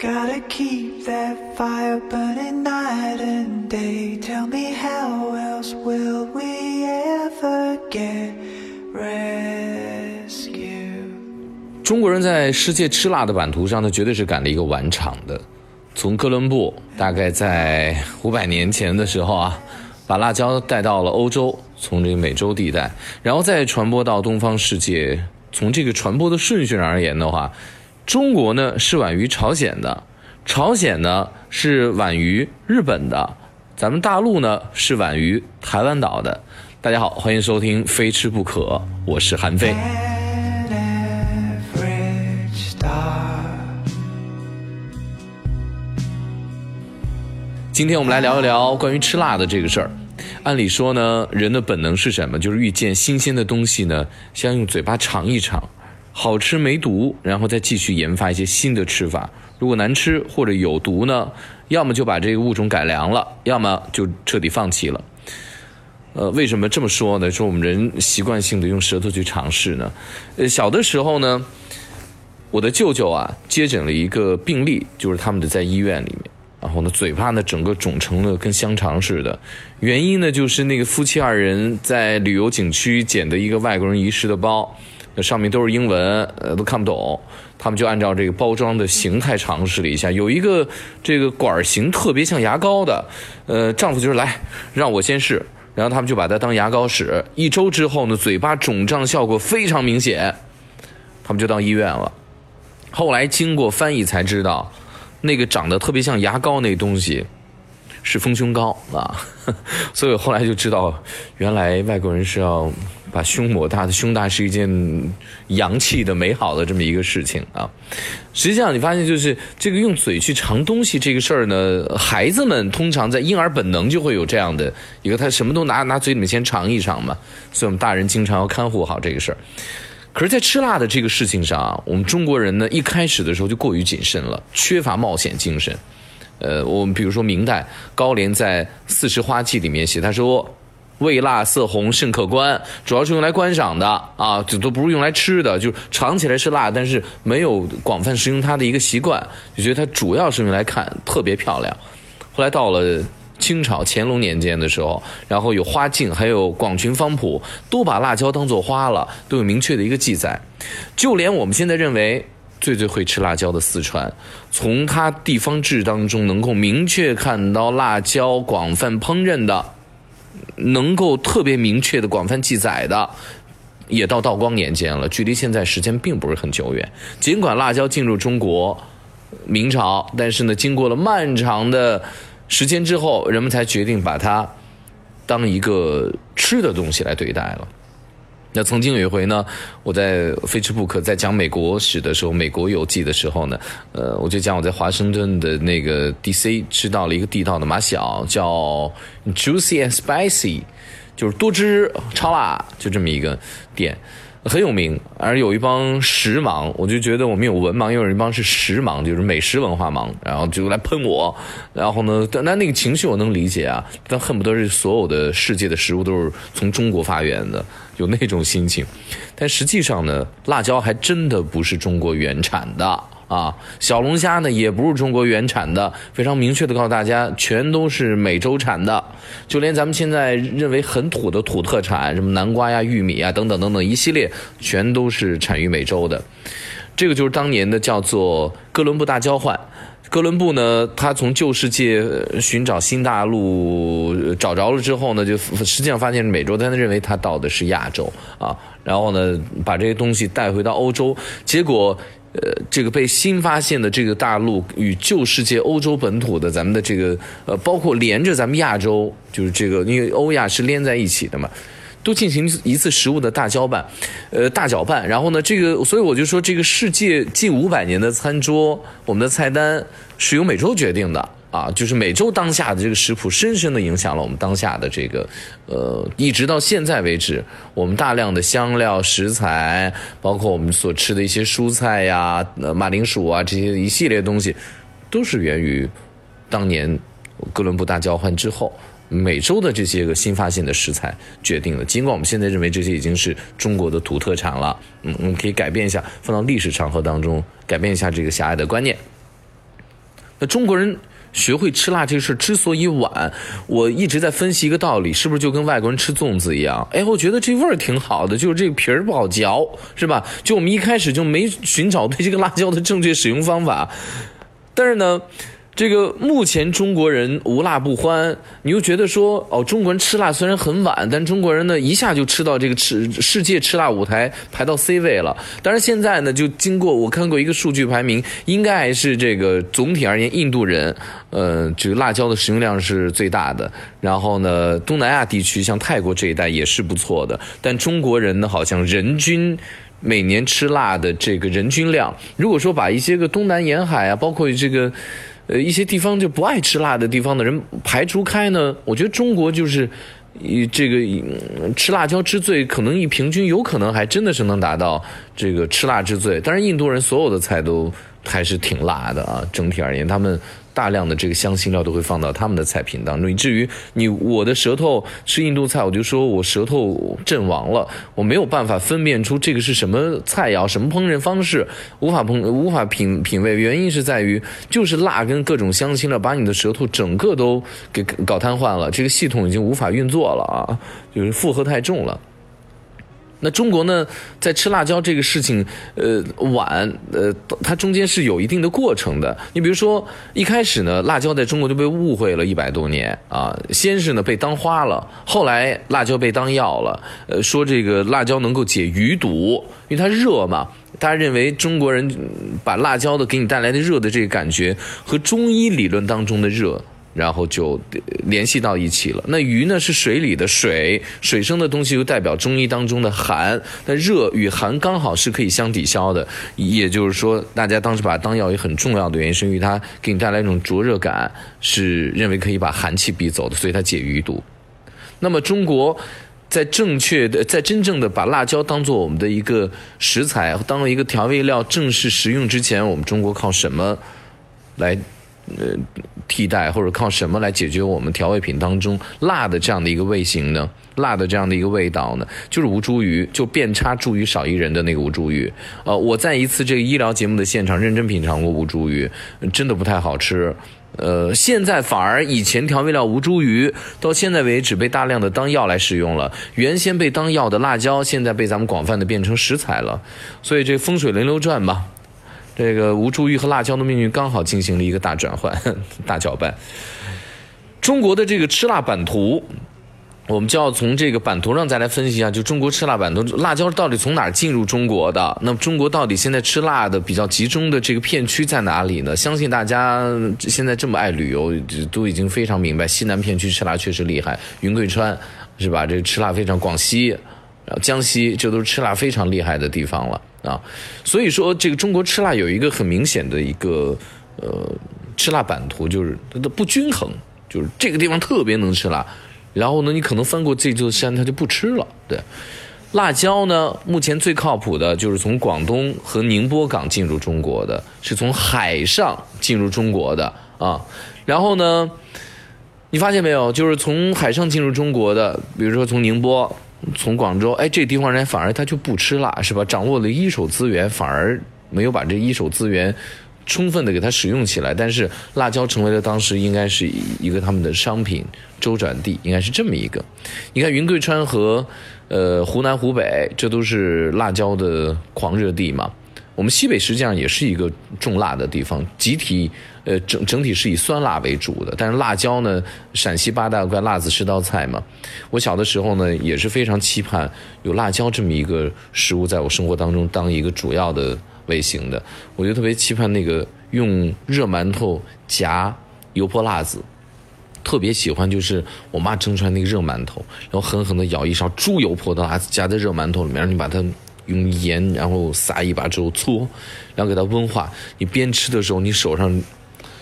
Gotta keep that fire burning night and day. Tell me how else will we ever get rescue? 中国人在世界吃辣的版图上，呢，绝对是赶了一个晚场的。从哥伦布大概在五百年前的时候啊，把辣椒带到了欧洲，从这个美洲地带，然后再传播到东方世界。从这个传播的顺序上而言的话，中国呢是晚于朝鲜的，朝鲜呢是晚于日本的，咱们大陆呢是晚于台湾岛的。大家好，欢迎收听《非吃不可》，我是韩非。今天我们来聊一聊关于吃辣的这个事儿。按理说呢，人的本能是什么？就是遇见新鲜的东西呢，先用嘴巴尝一尝，好吃没毒，然后再继续研发一些新的吃法。如果难吃或者有毒呢，要么就把这个物种改良了，要么就彻底放弃了。呃，为什么这么说呢？说我们人习惯性的用舌头去尝试呢？呃，小的时候呢，我的舅舅啊接诊了一个病例，就是他们的在医院里面，然后呢嘴巴呢整个肿成了跟香肠似的，原因呢就是那个夫妻二人在旅游景区捡的一个外国人遗失的包，那上面都是英文，呃都看不懂，他们就按照这个包装的形态尝试了一下，有一个这个管型特别像牙膏的，呃丈夫就是来让我先试。然后他们就把它当牙膏使，一周之后呢，嘴巴肿胀效果非常明显，他们就到医院了。后来经过翻译才知道，那个长得特别像牙膏那东西是丰胸膏啊，所以后来就知道，原来外国人是要把胸抹大的，胸大是一件洋气的、美好的这么一个事情啊。实际上，你发现就是这个用嘴去尝东西这个事儿呢，孩子们通常在婴儿本能就会有这样的一个，他什么都拿拿嘴里面先尝一尝嘛，所以我们大人经常要看护好这个事儿。可是，在吃辣的这个事情上啊，我们中国人呢，一开始的时候就过于谨慎了，缺乏冒险精神。呃，我们比如说明代高廉在《四时花记》里面写，他说。味辣色红甚可观，主要是用来观赏的啊，这都不是用来吃的，就是尝起来是辣，但是没有广泛食用它的一个习惯，就觉得它主要是用来看，特别漂亮。后来到了清朝乾隆年间的时候，然后有花镜，还有广群方谱，都把辣椒当做花了，都有明确的一个记载。就连我们现在认为最最会吃辣椒的四川，从它地方志当中能够明确看到辣椒广泛烹饪的。能够特别明确的、广泛记载的，也到道光年间了，距离现在时间并不是很久远。尽管辣椒进入中国明朝，但是呢，经过了漫长的时间之后，人们才决定把它当一个吃的东西来对待了。那曾经有一回呢，我在《非吃不可》在讲美国史的时候，美国游记的时候呢，呃，我就讲我在华盛顿的那个 D.C. 吃到了一个地道的马小，叫 Juicy and Spicy，就是多汁超辣，就这么一个店。很有名，而有一帮食盲，我就觉得我们有文盲，又有一帮是食盲，就是美食文化盲，然后就来喷我，然后呢，但那那个情绪我能理解啊，但恨不得是所有的世界的食物都是从中国发源的，有那种心情。但实际上呢，辣椒还真的不是中国原产的啊，小龙虾呢也不是中国原产的，非常明确的告诉大家，全都是美洲产的。就连咱们现在认为很土的土特产，什么南瓜呀、玉米啊等等等等一系列，全都是产于美洲的。这个就是当年的叫做哥伦布大交换。哥伦布呢，他从旧世界寻找新大陆，找着了之后呢，就实际上发现是美洲，但他认为他到的是亚洲啊，然后呢，把这些东西带回到欧洲，结果。呃，这个被新发现的这个大陆与旧世界欧洲本土的咱们的这个呃，包括连着咱们亚洲，就是这个因为欧亚是连在一起的嘛，都进行一次食物的大搅拌，呃，大搅拌。然后呢，这个所以我就说，这个世界近五百年的餐桌，我们的菜单是由美洲决定的啊，就是美洲当下的这个食谱，深深的影响了我们当下的这个，呃，一直到现在为止，我们大量的香料食材，包括我们所吃的一些蔬菜呀、马铃薯啊这些一系列东西，都是源于当年哥伦布大交换之后。美洲的这些个新发现的食材决定了，尽管我们现在认为这些已经是中国的土特产了，嗯，我们可以改变一下，放到历史长河当中，改变一下这个狭隘的观念。那中国人学会吃辣这个事之所以晚，我一直在分析一个道理，是不是就跟外国人吃粽子一样？哎，我觉得这味儿挺好的，就是这个皮儿不好嚼，是吧？就我们一开始就没寻找对这个辣椒的正确使用方法，但是呢。这个目前中国人无辣不欢，你又觉得说哦，中国人吃辣虽然很晚，但中国人呢一下就吃到这个吃世界吃辣舞台排到 C 位了。当然现在呢，就经过我看过一个数据排名，应该还是这个总体而言，印度人呃这个辣椒的使用量是最大的。然后呢，东南亚地区像泰国这一带也是不错的。但中国人呢，好像人均每年吃辣的这个人均量，如果说把一些个东南沿海啊，包括这个。呃，一些地方就不爱吃辣的地方的人排除开呢，我觉得中国就是，以这个吃辣椒之最，可能一平均有可能还真的是能达到这个吃辣之最。但是印度人所有的菜都还是挺辣的啊，整体而言他们。大量的这个香辛料都会放到他们的菜品当中，以至于你我的舌头吃印度菜，我就说我舌头阵亡了，我没有办法分辨出这个是什么菜肴、什么烹饪方式，无法烹无法品品味。原因是在于就是辣跟各种香辛料把你的舌头整个都给搞瘫痪了，这个系统已经无法运作了啊，就是负荷太重了。那中国呢，在吃辣椒这个事情，呃，晚，呃，它中间是有一定的过程的。你比如说，一开始呢，辣椒在中国就被误会了一百多年啊，先是呢被当花了，后来辣椒被当药了，呃，说这个辣椒能够解余毒，因为它热嘛，大家认为中国人把辣椒的给你带来的热的这个感觉和中医理论当中的热。然后就联系到一起了。那鱼呢是水里的水，水生的东西又代表中医当中的寒。那热与寒刚好是可以相抵消的。也就是说，大家当时把它当药也很重要的原因，是因为它给你带来一种灼热感，是认为可以把寒气逼走的，所以它解鱼毒。那么中国在正确的、在真正的把辣椒当做我们的一个食材，当做一个调味料正式食用之前，我们中国靠什么来？呃，替代或者靠什么来解决我们调味品当中辣的这样的一个味型呢？辣的这样的一个味道呢？就是吴茱萸，就遍插茱萸少一人的那个吴茱萸。呃，我在一次这个医疗节目的现场认真品尝过吴茱萸，真的不太好吃。呃，现在反而以前调味料吴茱萸到现在为止被大量的当药来使用了，原先被当药的辣椒现在被咱们广泛的变成食材了，所以这风水轮流转吧。这个吴茱萸和辣椒的命运刚好进行了一个大转换、大搅拌。中国的这个吃辣版图，我们就要从这个版图上再来分析一下，就中国吃辣版图，辣椒到底从哪儿进入中国的？那么中国到底现在吃辣的比较集中的这个片区在哪里呢？相信大家现在这么爱旅游，都已经非常明白，西南片区吃辣确实厉害，云贵川是吧？这吃辣非常，广西。江西，这都是吃辣非常厉害的地方了啊，所以说这个中国吃辣有一个很明显的一个呃吃辣版图，就是它的不均衡，就是这个地方特别能吃辣，然后呢，你可能翻过这座山，它就不吃了。对，辣椒呢，目前最靠谱的就是从广东和宁波港进入中国的，是从海上进入中国的啊，然后呢，你发现没有，就是从海上进入中国的，比如说从宁波。从广州，哎，这地方人反而他就不吃辣，是吧？掌握了一手资源，反而没有把这一手资源充分的给它使用起来。但是辣椒成为了当时应该是一个他们的商品周转地，应该是这么一个。你看云贵川和呃湖南湖北，这都是辣椒的狂热地嘛。我们西北实际上也是一个重辣的地方，集体呃整整体是以酸辣为主的。但是辣椒呢，陕西八大怪辣子十道菜嘛。我小的时候呢，也是非常期盼有辣椒这么一个食物在我生活当中当一个主要的味型的。我就特别期盼那个用热馒头夹油泼辣子，特别喜欢就是我妈蒸出来那个热馒头，然后狠狠的舀一勺猪油泼的辣子夹在热馒头里面，让你把它。用盐，然后撒一把之后搓，然后给它温化。你边吃的时候，你手上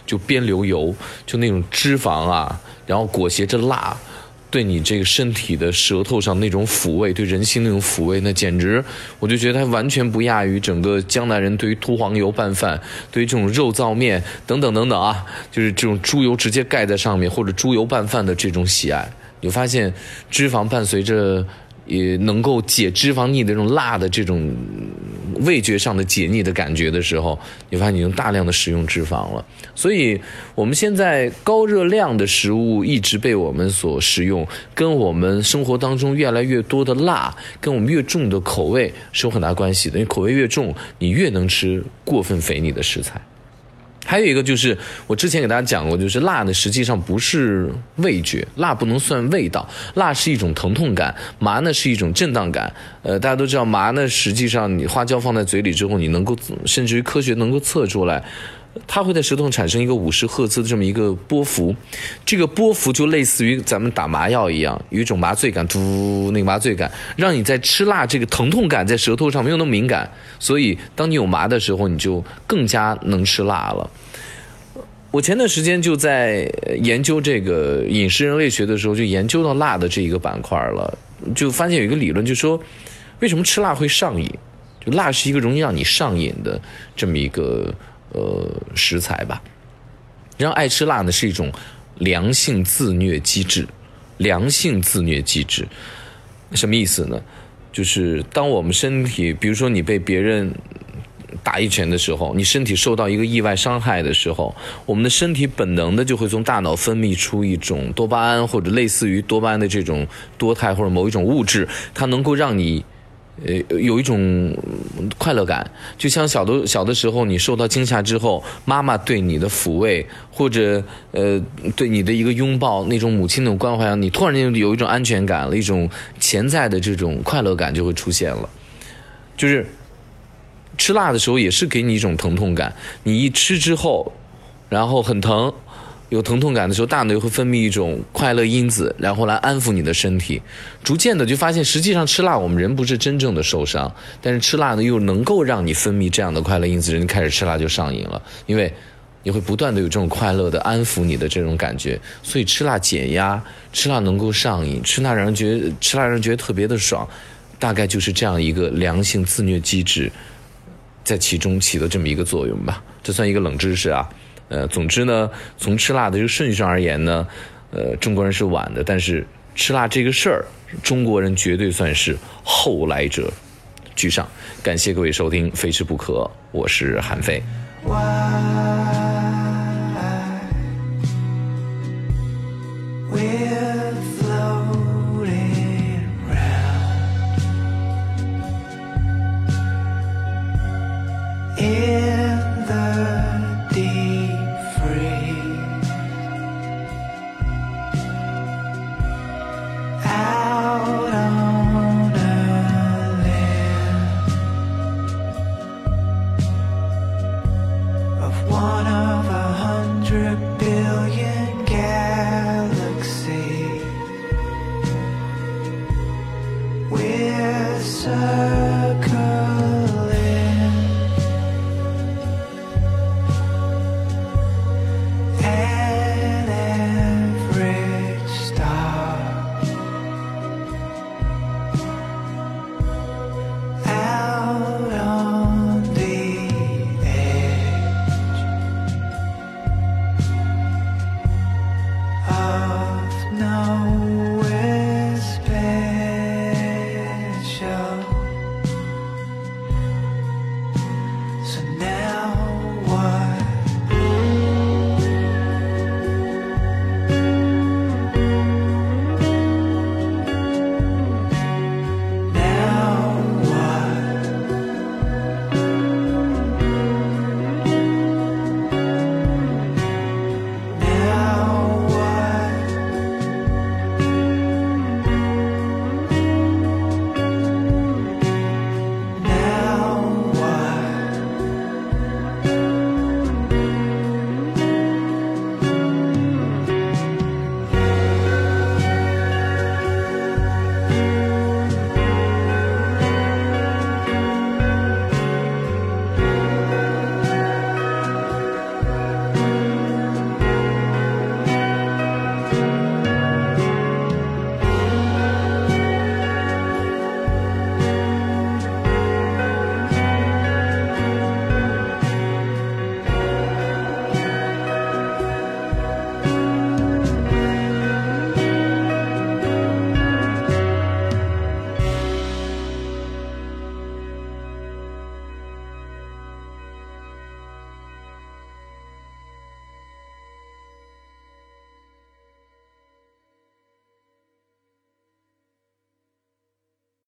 就边流油，就那种脂肪啊，然后裹挟着辣，对你这个身体的舌头上那种抚慰，对人心那种抚慰，那简直，我就觉得它完全不亚于整个江南人对于秃黄油拌饭，对于这种肉燥面等等等等啊，就是这种猪油直接盖在上面或者猪油拌饭的这种喜爱。你发现脂肪伴随着。也能够解脂肪腻的这种辣的这种味觉上的解腻的感觉的时候，你发现你用大量的食用脂肪了。所以，我们现在高热量的食物一直被我们所食用，跟我们生活当中越来越多的辣，跟我们越重的口味是有很大关系的。因为口味越重，你越能吃过分肥腻的食材。还有一个就是我之前给大家讲过，就是辣呢实际上不是味觉，辣不能算味道，辣是一种疼痛感，麻呢是一种震荡感。呃，大家都知道麻呢，实际上你花椒放在嘴里之后，你能够甚至于科学能够测出来。它会在舌头产生一个五十赫兹的这么一个波幅，这个波幅就类似于咱们打麻药一样，有一种麻醉感，嘟，那个麻醉感，让你在吃辣这个疼痛感在舌头上没有那么敏感，所以当你有麻的时候，你就更加能吃辣了。我前段时间就在研究这个饮食人类学的时候，就研究到辣的这一个板块了，就发现有一个理论，就说为什么吃辣会上瘾？就辣是一个容易让你上瘾的这么一个。呃，食材吧，然后爱吃辣呢是一种良性自虐机制，良性自虐机制，什么意思呢？就是当我们身体，比如说你被别人打一拳的时候，你身体受到一个意外伤害的时候，我们的身体本能的就会从大脑分泌出一种多巴胺或者类似于多巴胺的这种多肽或者某一种物质，它能够让你。呃，有一种快乐感，就像小的小的时候，你受到惊吓之后，妈妈对你的抚慰，或者呃，对你的一个拥抱，那种母亲那种关怀，你突然间有一种安全感了，一种潜在的这种快乐感就会出现了。就是吃辣的时候，也是给你一种疼痛感，你一吃之后，然后很疼。有疼痛感的时候，大脑又会分泌一种快乐因子，然后来安抚你的身体。逐渐的就发现，实际上吃辣，我们人不是真正的受伤，但是吃辣呢，又能够让你分泌这样的快乐因子，人开始吃辣就上瘾了。因为你会不断的有这种快乐的安抚你的这种感觉，所以吃辣减压，吃辣能够上瘾，吃辣让人觉得吃辣让人觉得特别的爽，大概就是这样一个良性自虐机制在其中起的这么一个作用吧。这算一个冷知识啊。呃，总之呢，从吃辣的这个顺序上而言呢，呃，中国人是晚的，但是吃辣这个事儿，中国人绝对算是后来者居上。感谢各位收听《非吃不可》，我是韩非。